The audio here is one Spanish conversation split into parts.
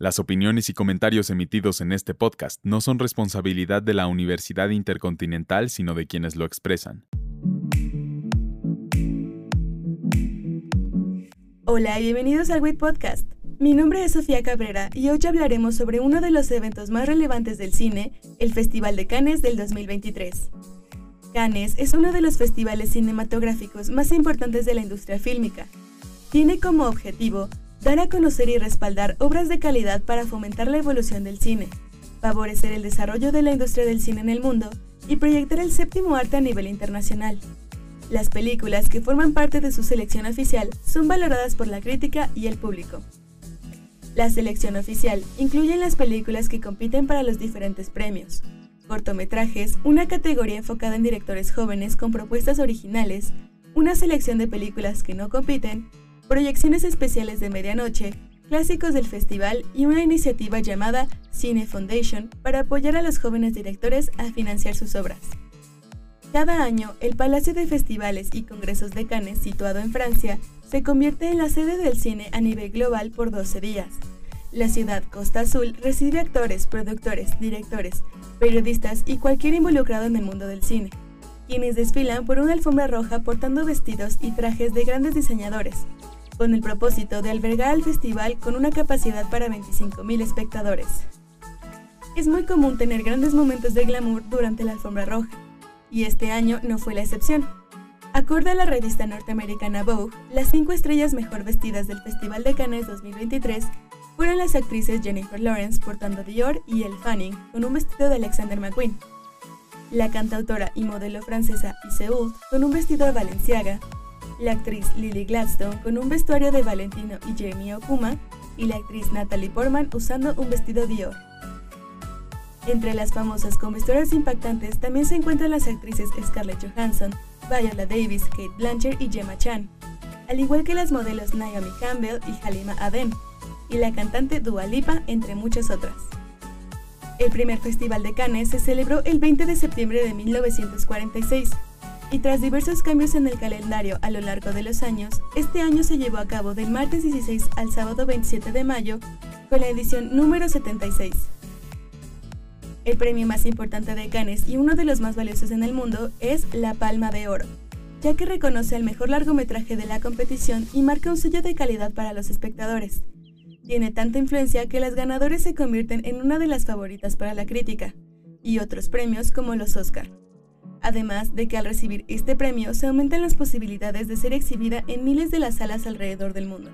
Las opiniones y comentarios emitidos en este podcast no son responsabilidad de la Universidad Intercontinental, sino de quienes lo expresan. Hola y bienvenidos al WIT Podcast. Mi nombre es Sofía Cabrera y hoy hablaremos sobre uno de los eventos más relevantes del cine, el Festival de Cannes del 2023. Cannes es uno de los festivales cinematográficos más importantes de la industria fílmica. Tiene como objetivo dar a conocer y respaldar obras de calidad para fomentar la evolución del cine, favorecer el desarrollo de la industria del cine en el mundo y proyectar el séptimo arte a nivel internacional. Las películas que forman parte de su selección oficial son valoradas por la crítica y el público. La selección oficial incluye las películas que compiten para los diferentes premios, cortometrajes, una categoría enfocada en directores jóvenes con propuestas originales, una selección de películas que no compiten proyecciones especiales de medianoche, clásicos del festival y una iniciativa llamada Cine Foundation para apoyar a los jóvenes directores a financiar sus obras. Cada año, el Palacio de Festivales y Congresos de Cannes, situado en Francia, se convierte en la sede del cine a nivel global por 12 días. La ciudad Costa Azul recibe actores, productores, directores, periodistas y cualquier involucrado en el mundo del cine, quienes desfilan por una alfombra roja portando vestidos y trajes de grandes diseñadores, con el propósito de albergar el festival con una capacidad para 25.000 espectadores. Es muy común tener grandes momentos de glamour durante la alfombra roja, y este año no fue la excepción. Acorde a la revista norteamericana Vogue, las cinco estrellas mejor vestidas del Festival de Cannes 2023 fueron las actrices Jennifer Lawrence portando Dior y Elle Fanning con un vestido de Alexander McQueen, la cantautora y modelo francesa Iseult con un vestido de Balenciaga la actriz Lily Gladstone con un vestuario de Valentino y Jamie Okuma y la actriz Natalie Portman usando un vestido Dior. Entre las famosas con vestuarios impactantes también se encuentran las actrices Scarlett Johansson, Viola Davis, Kate Blanchett y Gemma Chan, al igual que las modelos Naomi Campbell y Halima Aden, y la cantante Dua Lipa, entre muchas otras. El primer Festival de Cannes se celebró el 20 de septiembre de 1946 y tras diversos cambios en el calendario a lo largo de los años, este año se llevó a cabo del martes 16 al sábado 27 de mayo con la edición número 76. El premio más importante de Cannes y uno de los más valiosos en el mundo es la Palma de Oro, ya que reconoce el mejor largometraje de la competición y marca un sello de calidad para los espectadores. Tiene tanta influencia que las ganadoras se convierten en una de las favoritas para la crítica, y otros premios como los Oscar además de que al recibir este premio se aumentan las posibilidades de ser exhibida en miles de las salas alrededor del mundo.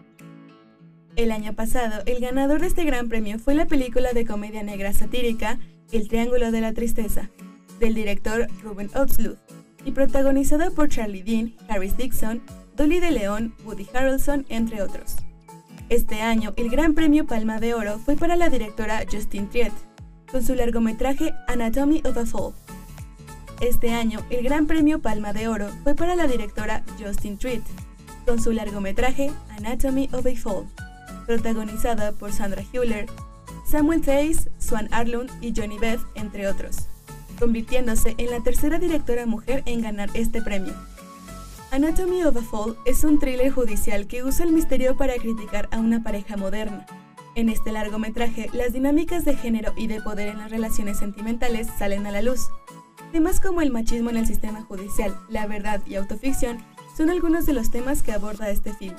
El año pasado, el ganador de este gran premio fue la película de comedia negra satírica El Triángulo de la Tristeza, del director Ruben Östlund, y protagonizada por Charlie Dean, Harris Dixon, Dolly de León, Woody Harrelson, entre otros. Este año, el Gran Premio Palma de Oro fue para la directora Justine Triet, con su largometraje Anatomy of a Fall, este año, el Gran Premio Palma de Oro fue para la directora Justin Treat, con su largometraje Anatomy of a Fall, protagonizada por Sandra Hüller, Samuel Tays, Swan Arlund y Johnny Beth, entre otros, convirtiéndose en la tercera directora mujer en ganar este premio. Anatomy of a Fall es un thriller judicial que usa el misterio para criticar a una pareja moderna. En este largometraje, las dinámicas de género y de poder en las relaciones sentimentales salen a la luz, Temas como el machismo en el sistema judicial, la verdad y autoficción son algunos de los temas que aborda este film.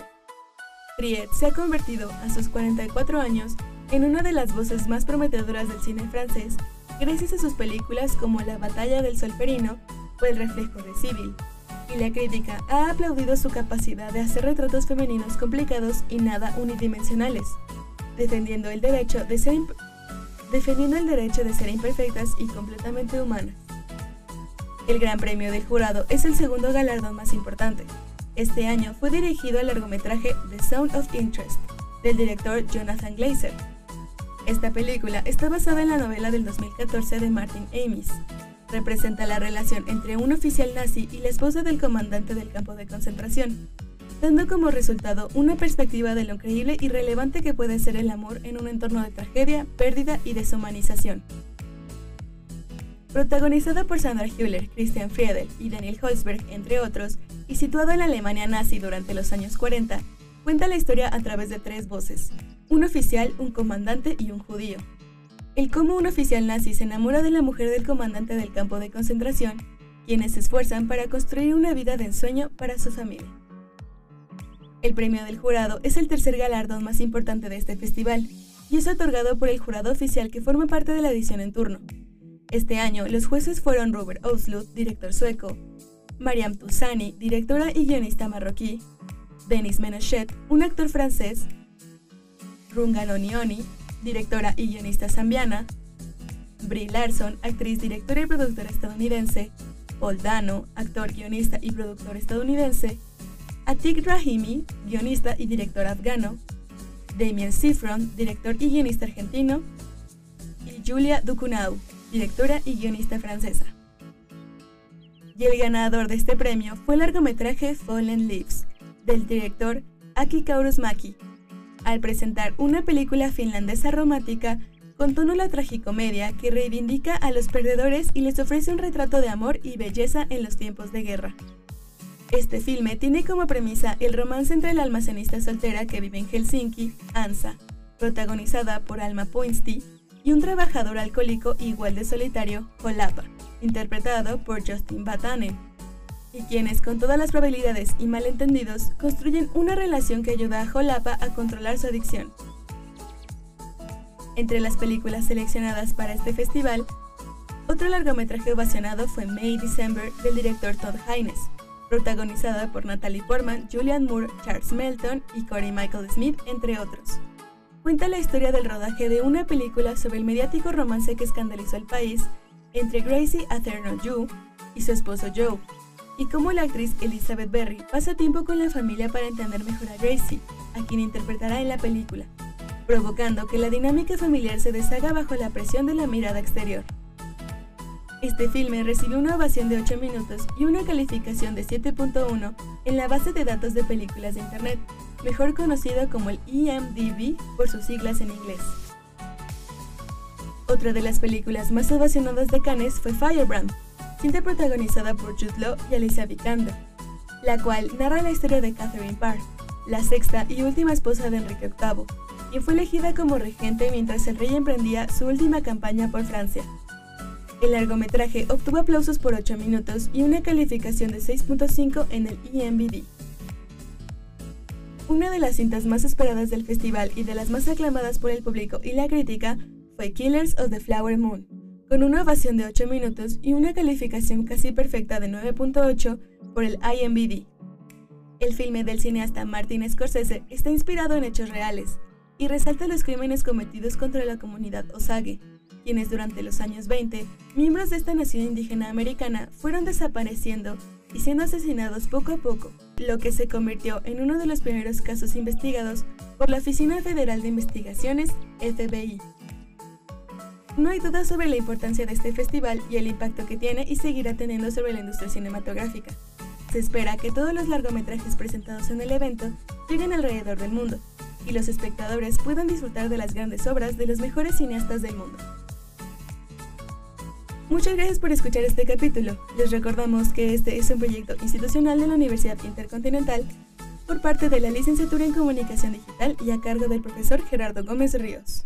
Triet se ha convertido, a sus 44 años, en una de las voces más prometedoras del cine francés, gracias a sus películas como La batalla del solferino o El reflejo de Civil. Y la crítica ha aplaudido su capacidad de hacer retratos femeninos complicados y nada unidimensionales, defendiendo el derecho de ser, defendiendo el derecho de ser imperfectas y completamente humanas. El Gran Premio del Jurado es el segundo galardón más importante. Este año fue dirigido al largometraje The Sound of Interest, del director Jonathan Glazer. Esta película está basada en la novela del 2014 de Martin Amis. Representa la relación entre un oficial nazi y la esposa del comandante del campo de concentración, dando como resultado una perspectiva de lo increíble y relevante que puede ser el amor en un entorno de tragedia, pérdida y deshumanización. Protagonizada por Sandra Hüller, Christian Friedel y Daniel Holzberg, entre otros, y situado en la Alemania nazi durante los años 40, cuenta la historia a través de tres voces. un oficial, un comandante y un judío. El cómo un oficial nazi se enamora de la mujer del comandante del campo de concentración, quienes se esfuerzan para construir una vida de ensueño para su familia. El premio del jurado es el tercer galardón más importante de este festival y es otorgado por el jurado oficial que forma parte de la edición en turno. Este año los jueces fueron Robert Oslut, director sueco, Mariam Toussani, directora y guionista marroquí, Denis Menochet, un actor francés, Runga Nonioni, directora y guionista zambiana, Brie Larson, actriz, directora y productora estadounidense, Paul Dano, actor, guionista y productor estadounidense, Atik Rahimi, guionista y director afgano, Damien Sifron, director y guionista argentino, y Julia Ducunau, directora y guionista francesa. Y el ganador de este premio fue el largometraje Fallen Leaves, del director Aki Kaurismäki, al presentar una película finlandesa romántica con tono la tragicomedia que reivindica a los perdedores y les ofrece un retrato de amor y belleza en los tiempos de guerra. Este filme tiene como premisa el romance entre la almacenista soltera que vive en Helsinki, Ansa, protagonizada por Alma Poinsti, y un trabajador alcohólico igual de solitario, Holapa, interpretado por Justin Batanen, y quienes con todas las probabilidades y malentendidos construyen una relación que ayuda a Holapa a controlar su adicción. Entre las películas seleccionadas para este festival, otro largometraje ovacionado fue May December del director Todd Haynes, protagonizada por Natalie Portman, Julianne Moore, Charles Melton y Corey Michael Smith, entre otros. Cuenta la historia del rodaje de una película sobre el mediático romance que escandalizó al país entre Gracie Atherno Yu y su esposo Joe, y cómo la actriz Elizabeth Berry pasa tiempo con la familia para entender mejor a Gracie, a quien interpretará en la película, provocando que la dinámica familiar se deshaga bajo la presión de la mirada exterior. Este filme recibió una ovación de 8 minutos y una calificación de 7.1 en la base de datos de películas de Internet, mejor conocido como el EMDB por sus siglas en inglés. Otra de las películas más ovacionadas de Cannes fue Firebrand, cinta protagonizada por Jude Law y Alicia Vikander, la cual narra la historia de Catherine Parr, la sexta y última esposa de Enrique VIII, quien fue elegida como regente mientras el rey emprendía su última campaña por Francia. El largometraje obtuvo aplausos por 8 minutos y una calificación de 6.5 en el IMDb. Una de las cintas más esperadas del festival y de las más aclamadas por el público y la crítica fue Killers of the Flower Moon, con una ovación de 8 minutos y una calificación casi perfecta de 9.8 por el IMDb. El filme del cineasta Martin Scorsese está inspirado en hechos reales y resalta los crímenes cometidos contra la comunidad Osage, quienes durante los años 20, miembros de esta nación indígena americana, fueron desapareciendo y siendo asesinados poco a poco, lo que se convirtió en uno de los primeros casos investigados por la Oficina Federal de Investigaciones, FBI. No hay duda sobre la importancia de este festival y el impacto que tiene y seguirá teniendo sobre la industria cinematográfica. Se espera que todos los largometrajes presentados en el evento lleguen alrededor del mundo y los espectadores puedan disfrutar de las grandes obras de los mejores cineastas del mundo. Muchas gracias por escuchar este capítulo. Les recordamos que este es un proyecto institucional de la Universidad Intercontinental por parte de la Licenciatura en Comunicación Digital y a cargo del profesor Gerardo Gómez Ríos.